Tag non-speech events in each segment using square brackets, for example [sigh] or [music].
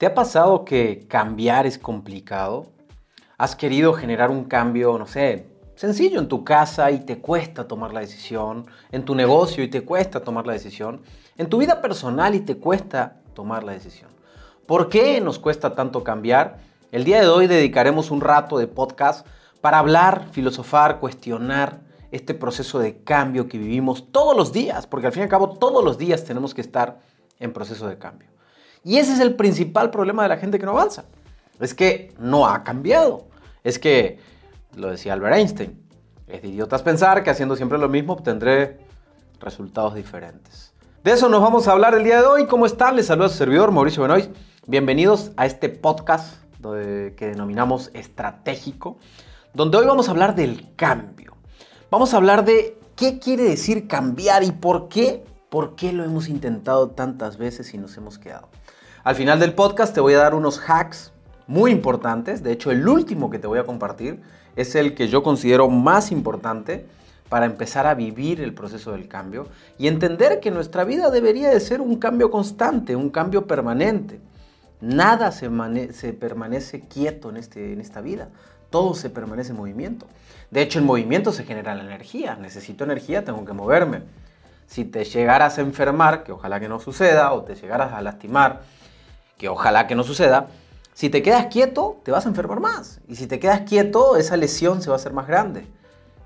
¿Te ha pasado que cambiar es complicado? ¿Has querido generar un cambio, no sé, sencillo en tu casa y te cuesta tomar la decisión? ¿En tu negocio y te cuesta tomar la decisión? ¿En tu vida personal y te cuesta tomar la decisión? ¿Por qué nos cuesta tanto cambiar? El día de hoy dedicaremos un rato de podcast para hablar, filosofar, cuestionar este proceso de cambio que vivimos todos los días, porque al fin y al cabo todos los días tenemos que estar en proceso de cambio. Y ese es el principal problema de la gente que no avanza. Es que no ha cambiado. Es que, lo decía Albert Einstein, es de idiotas pensar que haciendo siempre lo mismo obtendré resultados diferentes. De eso nos vamos a hablar el día de hoy. ¿Cómo están? Les saluda su servidor Mauricio Benoist. Bienvenidos a este podcast que denominamos estratégico, donde hoy vamos a hablar del cambio. Vamos a hablar de qué quiere decir cambiar y por qué, por qué lo hemos intentado tantas veces y nos hemos quedado. Al final del podcast te voy a dar unos hacks muy importantes. De hecho, el último que te voy a compartir es el que yo considero más importante para empezar a vivir el proceso del cambio y entender que nuestra vida debería de ser un cambio constante, un cambio permanente. Nada se, permanece quieto en, este, en esta vida, todo se permanece en movimiento. De hecho, en movimiento se genera la energía. Necesito energía, tengo que moverme. Si te llegaras a enfermar, que ojalá que no suceda, o te llegaras a lastimar, que ojalá que no suceda, si te quedas quieto, te vas a enfermar más. Y si te quedas quieto, esa lesión se va a hacer más grande.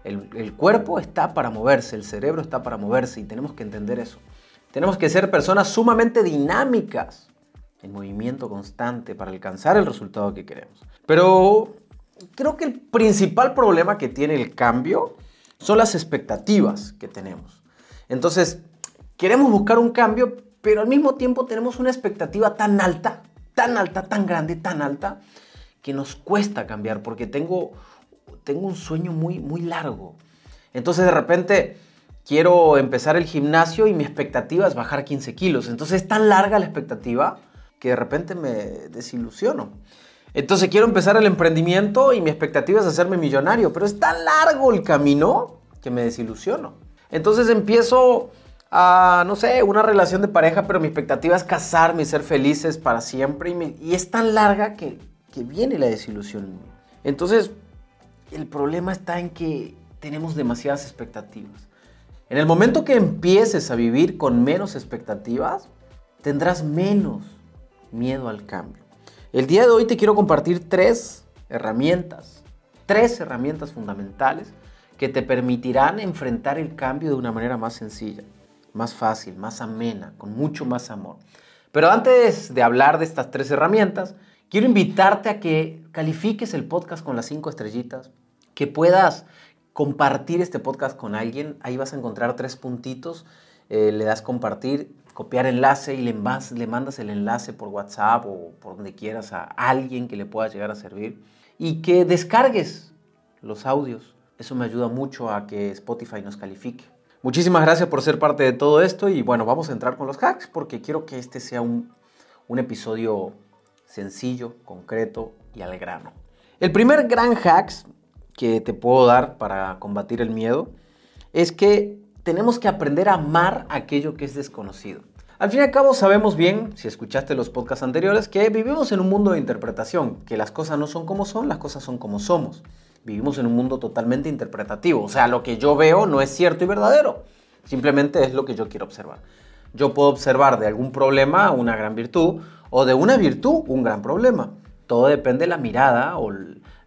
El, cuerpo está para moverse, el cerebro está para moverse y tenemos que entender eso. Tenemos que ser personas sumamente dinámicas, en movimiento constante para alcanzar el resultado que queremos. Pero creo que el principal problema que tiene el cambio son las expectativas que tenemos. Entonces, queremos buscar un cambio, pero al mismo tiempo tenemos una expectativa tan alta, tan alta, tan grande, tan alta, que nos cuesta cambiar porque tengo, tengo un sueño muy, muy largo. Entonces de repente quiero empezar el gimnasio y mi expectativa es bajar 15 kilos. Entonces es tan larga la expectativa que de repente me desilusiono. Entonces quiero empezar el emprendimiento y mi expectativa es hacerme millonario, pero es tan largo el camino que me desilusiono. Entonces empiezo no sé, una relación de pareja, pero mi expectativa es casarme y ser felices para siempre. Y, es tan larga que, que viene la desilusión. Entonces, el problema está en que tenemos demasiadas expectativas. En el momento que empieces a vivir con menos expectativas, tendrás menos miedo al cambio. El día de hoy te quiero compartir tres herramientas, tres herramientas fundamentales que te permitirán enfrentar el cambio de una manera más sencilla más fácil, más amena, con mucho más amor. Pero antes de hablar de estas tres herramientas, quiero invitarte a que califiques el podcast con las cinco estrellitas, que puedas compartir este podcast con alguien. Ahí vas a encontrar tres puntitos, eh, le das compartir, copiar enlace y le, le mandas el enlace por WhatsApp o por donde quieras a alguien que le pueda llegar a servir. Y que descargues los audios. Eso me ayuda mucho a que Spotify nos califique. Muchísimas gracias por ser parte de todo esto y bueno, vamos a entrar con los hacks porque quiero que este sea un, episodio sencillo, concreto y al grano. El primer gran hack que te puedo dar para combatir el miedo es que tenemos que aprender a amar aquello que es desconocido. Al fin y al cabo sabemos bien, si escuchaste los podcasts anteriores, que vivimos en un mundo de interpretación, que las cosas no son como son, las cosas son como somos. Vivimos en un mundo totalmente interpretativo, o sea, lo que yo veo no es cierto y verdadero, simplemente es lo que yo quiero observar. Yo puedo observar de algún problema una gran virtud o de una virtud un gran problema. Todo depende de la mirada o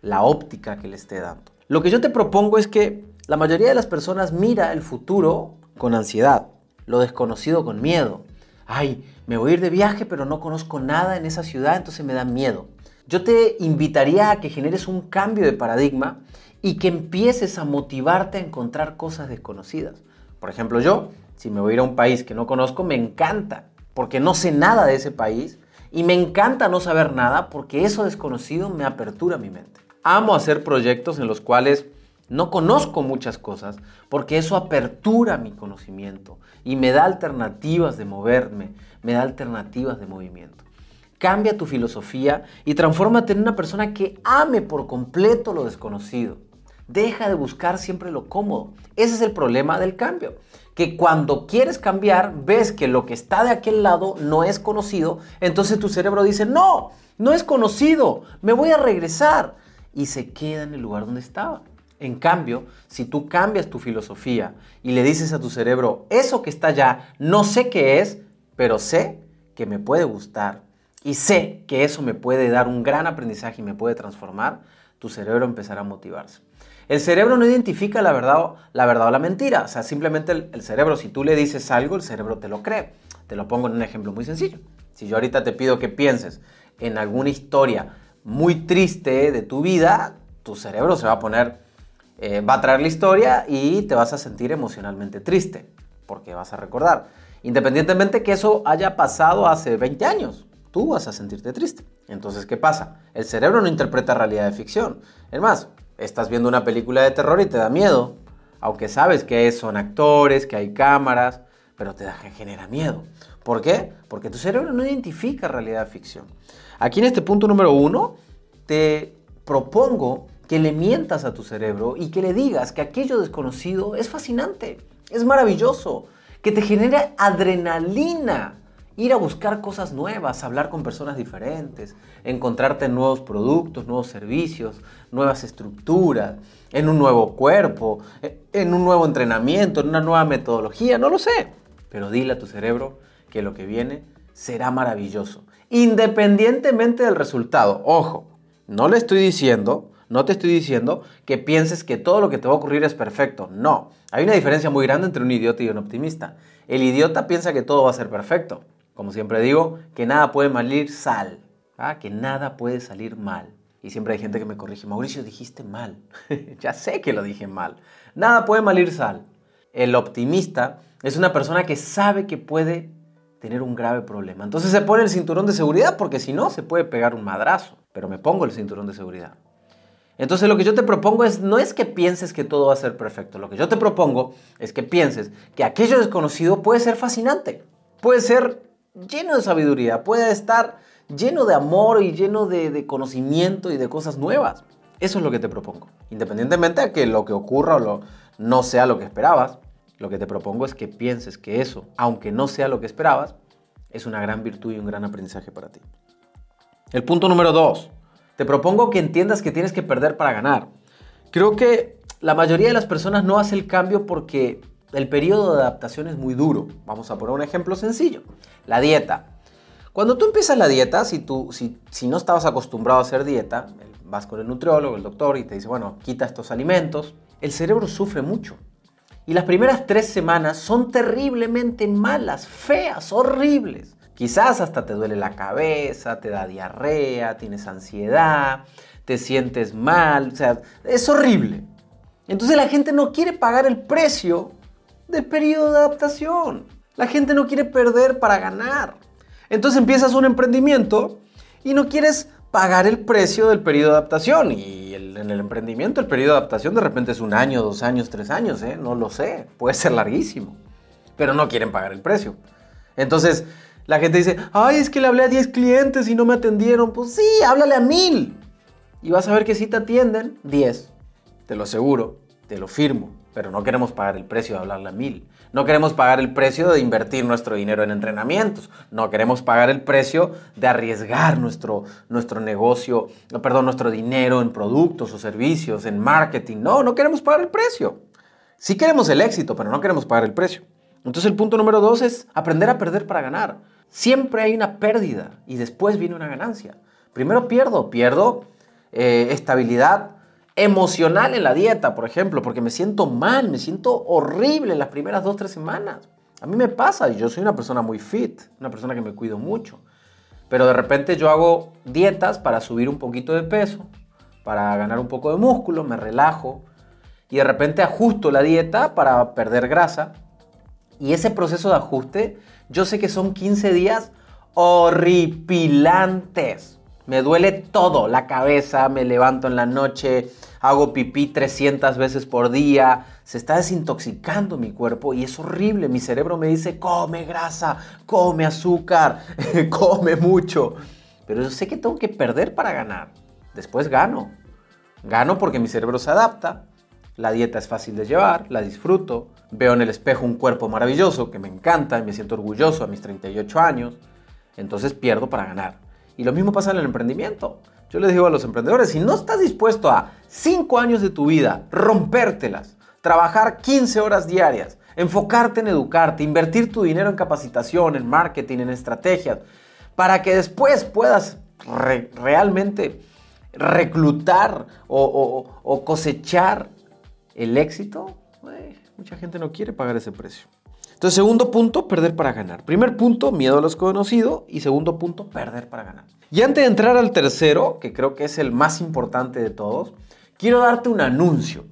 la óptica que le esté dando. Lo que yo te propongo es que la mayoría de las personas mira el futuro con ansiedad, lo desconocido con miedo, ay, me voy a ir de viaje pero no conozco nada en esa ciudad, entonces me da miedo. Yo te invitaría a que generes un cambio de paradigma y que empieces a motivarte a encontrar cosas desconocidas. Por ejemplo, yo, si me voy a ir a un país que no conozco, me encanta, porque no sé nada de ese país y me encanta no saber nada porque eso desconocido me apertura mi mente. Amo hacer proyectos en los cuales no conozco muchas cosas porque eso apertura mi conocimiento y me da alternativas de moverme, me da alternativas de movimiento. Cambia tu filosofía y transfórmate en una persona que ame por completo lo desconocido. Deja de buscar siempre lo cómodo. Ese es el problema del cambio. Que cuando quieres cambiar, ves que lo que está de aquel lado no es conocido, entonces tu cerebro dice, no, no es conocido, me voy a regresar. Y se queda en el lugar donde estaba. En cambio, si tú cambias tu filosofía y le dices a tu cerebro, eso que está allá, no sé qué es, pero sé que me puede gustar y sé que eso me puede dar un gran aprendizaje y me puede transformar, tu cerebro empezará a motivarse. El cerebro no identifica la verdad, la verdad o la mentira. O sea, simplemente el, cerebro, si tú le dices algo, el cerebro te lo cree. Te lo pongo en un ejemplo muy sencillo. Si yo ahorita te pido que pienses en alguna historia muy triste de tu vida, tu cerebro se va a poner, eh, va a traer la historia y te vas a sentir emocionalmente triste, porque vas a recordar. Independientemente que eso haya pasado hace 20 años, tú vas a sentirte triste. Entonces, ¿qué pasa? El cerebro no interpreta realidad de ficción. Es más, estás viendo una película de terror y te da miedo, aunque sabes que son actores, que hay cámaras, pero te genera miedo. ¿Por qué? Porque tu cerebro no identifica realidad de ficción. Aquí en este punto número uno, te propongo que le mientas a tu cerebro y que le digas que aquello desconocido es fascinante, es maravilloso, que te genera adrenalina ir a buscar cosas nuevas, hablar con personas diferentes, encontrarte nuevos productos, nuevos servicios, nuevas estructuras, en un nuevo cuerpo, en un nuevo entrenamiento, en una nueva metodología, no lo sé. Pero dile a tu cerebro que lo que viene será maravilloso, independientemente del resultado. Ojo, no le estoy diciendo, no te estoy diciendo que pienses que todo lo que te va a ocurrir es perfecto. No, hay una diferencia muy grande entre un idiota y un optimista. El idiota piensa que todo va a ser perfecto. Como siempre digo, que nada puede salir sal, ¿ah? que nada puede salir mal. Y siempre hay gente que me corrige, Mauricio, dijiste mal. [laughs] ya sé que lo dije mal. Nada puede malir sal. El optimista es una persona que sabe que puede tener un grave problema. Entonces se pone el cinturón de seguridad porque si no se puede pegar un madrazo. Pero me pongo el cinturón de seguridad. Entonces lo que yo te propongo es, no es que pienses que todo va a ser perfecto. Lo que yo te propongo es que pienses que aquello desconocido puede ser fascinante. Puede ser lleno de sabiduría, puede estar lleno de amor y lleno de, conocimiento y de cosas nuevas. Eso es lo que te propongo. Independientemente de que lo que ocurra o no sea lo que esperabas, lo que te propongo es que pienses que eso, aunque no sea lo que esperabas, es una gran virtud y un gran aprendizaje para ti. El punto número dos. Te propongo que entiendas que tienes que perder para ganar. Creo que la mayoría de las personas no hace el cambio porque el periodo de adaptación es muy duro. Vamos a poner un ejemplo sencillo. La dieta. Cuando tú empiezas la dieta, si, tú, si, si no estabas acostumbrado a hacer dieta, vas con el nutriólogo, el doctor, y te dice, bueno, quita estos alimentos, el cerebro sufre mucho. Y las primeras tres semanas son terriblemente malas, feas, horribles. Quizás hasta te duele la cabeza, te da diarrea, tienes ansiedad, te sientes mal, o sea, es horrible. Entonces la gente no quiere pagar el precio del periodo de adaptación. La gente no quiere perder para ganar. Entonces empiezas un emprendimiento y no quieres pagar el precio del periodo de adaptación. Y en el emprendimiento el periodo de adaptación de repente es un año, dos años, tres años, ¿eh? no lo sé, puede ser larguísimo. Pero no quieren pagar el precio. Entonces la gente dice, ay, es que le hablé a 10 clientes y no me atendieron. Pues sí, háblale a mil. Y vas a ver que si te atienden, 10. Te lo aseguro, te lo firmo pero no queremos pagar el precio de hablarle a mil. No queremos pagar el precio de invertir nuestro dinero en entrenamientos. No queremos pagar el precio de arriesgar nuestro, nuestro negocio, perdón, nuestro dinero en productos o servicios, en marketing. No, no queremos pagar el precio. Sí queremos el éxito, pero no queremos pagar el precio. Entonces el punto número dos es aprender a perder para ganar. Siempre hay una pérdida y después viene una ganancia. Primero pierdo, pierdo eh, estabilidad emocional en la dieta, por ejemplo, porque me siento mal, me siento horrible en las primeras dos, tres semanas. A mí me pasa, yo soy una persona muy fit, una persona que me cuido mucho. Pero de repente yo hago dietas para subir un poquito de peso, para ganar un poco de músculo, me relajo, y de repente ajusto la dieta para perder grasa. Y ese proceso de ajuste, yo sé que son 15 días horripilantes me duele todo, la cabeza, me levanto en la noche, hago pipí 300 veces por día, se está desintoxicando mi cuerpo y es horrible. Mi cerebro me dice, come grasa, come azúcar, [laughs] come mucho. Pero yo sé que tengo que perder para ganar. Después gano. Gano porque mi cerebro se adapta, la dieta es fácil de llevar, la disfruto, veo en el espejo un cuerpo maravilloso que me encanta y me siento orgulloso a mis 38 años, entonces pierdo para ganar. Y lo mismo pasa en el emprendimiento. Yo les digo a los emprendedores, si no estás dispuesto a 5 años de tu vida, rompértelas, trabajar 15 horas diarias, enfocarte en educarte, invertir tu dinero en capacitación, en marketing, en estrategias, para que después puedas realmente reclutar o, cosechar el éxito, mucha gente no quiere pagar ese precio. Entonces, segundo punto, perder para ganar. Primer punto, miedo a los conocidos. Y segundo punto, perder para ganar. Y antes de entrar al tercero, que creo que es el más importante de todos, quiero darte un anuncio.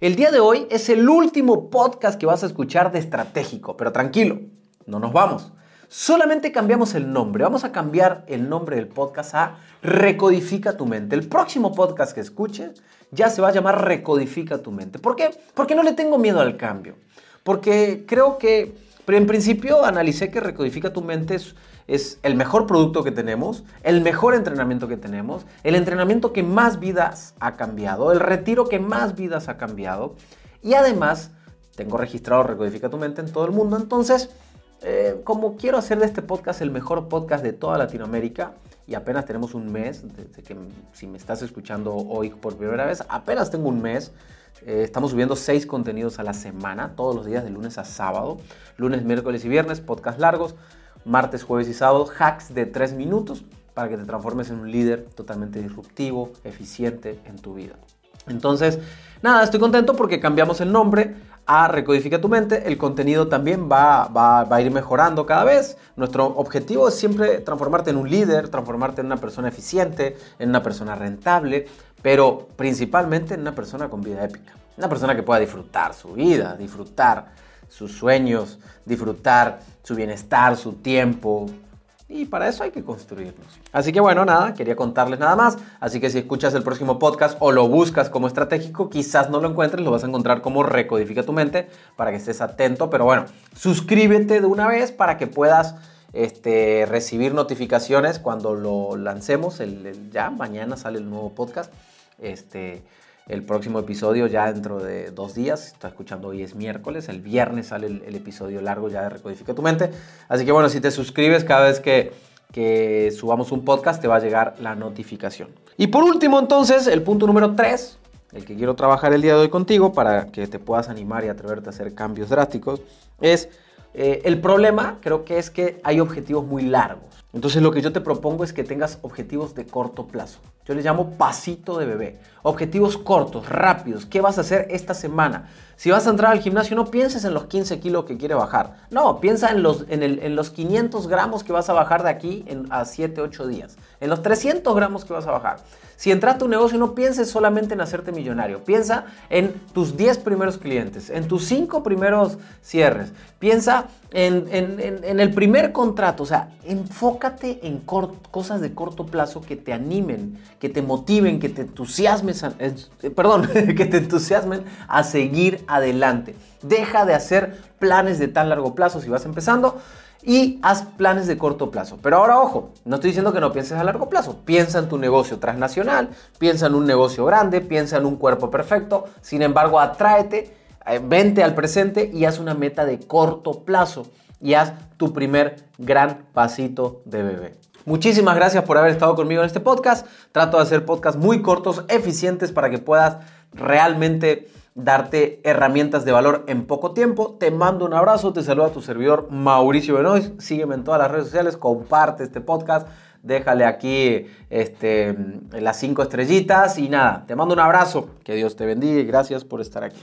El día de hoy es el último podcast que vas a escuchar de estratégico, pero tranquilo, no nos vamos. Solamente cambiamos el nombre. Vamos a cambiar el nombre del podcast a Recodifica tu mente. El próximo podcast que escuches ya se va a llamar Recodifica tu mente. ¿Por qué? Porque no le tengo miedo al cambio. Porque creo que, en principio analicé que Recodifica tu mente es, el mejor producto que tenemos, el mejor entrenamiento que tenemos, el entrenamiento que más vidas ha cambiado, el retiro que más vidas ha cambiado. Y además, tengo registrado Recodifica tu mente en todo el mundo. Entonces, eh, como quiero hacer de este podcast el mejor podcast de toda Latinoamérica, y apenas tenemos un mes, desde que si me estás escuchando hoy por primera vez, apenas tengo un mes eh, estamos subiendo seis contenidos a la semana, todos los días de lunes a sábado. Lunes, miércoles y viernes, podcast largos. Martes, jueves y sábado, hacks de tres minutos para que te transformes en un líder totalmente disruptivo, eficiente en tu vida. Entonces, nada, estoy contento porque cambiamos el nombre a Recodifica tu mente. El contenido también va, va, va, a ir mejorando cada vez. Nuestro objetivo es siempre transformarte en un líder, transformarte en una persona eficiente, en una persona rentable, pero principalmente en una persona con vida épica. Una persona que pueda disfrutar su vida, disfrutar sus sueños, disfrutar su bienestar, su tiempo. Y para eso hay que construirlos. Así que bueno, nada, quería contarles nada más. Así que si escuchas el próximo podcast o lo buscas como estratégico, quizás no lo encuentres, lo vas a encontrar como Recodifica tu mente para que estés atento. Pero bueno, suscríbete de una vez para que puedas este, recibir notificaciones cuando lo lancemos. ya mañana sale el nuevo podcast. Este, el próximo episodio ya dentro de dos días. Está escuchando hoy es miércoles. El viernes sale el, episodio largo ya de Recodifica tu mente. Así que bueno, si te suscribes cada vez que, que subamos un podcast te va a llegar la notificación. Y por último entonces, el punto número 3, el que quiero trabajar el día de hoy contigo para que te puedas animar y atreverte a hacer cambios drásticos, es eh, el problema creo que es que hay objetivos muy largos. Entonces lo que yo te propongo es que tengas objetivos de corto plazo. Yo les llamo pasito de bebé. Objetivos cortos, rápidos. ¿Qué vas a hacer esta semana? Si vas a entrar al gimnasio, no pienses en los 15 kilos que quiere bajar. No, piensa en los, en, los 500 gramos que vas a bajar de aquí a 7, 8 días. En los 300 gramos que vas a bajar. Si entraste a tu negocio, no pienses solamente en hacerte millonario. Piensa en tus 10 primeros clientes, en tus 5 primeros cierres. Piensa en, el primer contrato. O sea, enfócate en cosas de corto plazo que te animen, que te motiven, que te entusiasmen, eh, perdón, [laughs] que te entusiasmen a seguir adelante. Deja de hacer planes de tan largo plazo si vas empezando y haz planes de corto plazo. Pero ahora ojo, no estoy diciendo que no pienses a largo plazo. Piensa en tu negocio transnacional, piensa en un negocio grande, piensa en un cuerpo perfecto. Sin embargo, atráete, eh, vente al presente y haz una meta de corto plazo y haz tu primer gran pasito de bebé. Muchísimas gracias por haber estado conmigo en este podcast. Trato de hacer podcasts muy cortos, eficientes para que puedas realmente darte herramientas de valor en poco tiempo. Te mando un abrazo, te saluda tu servidor Mauricio Benoist. Sígueme en todas las redes sociales, comparte este podcast, déjale aquí este, las cinco estrellitas y nada, te mando un abrazo. Que Dios te bendiga y gracias por estar aquí.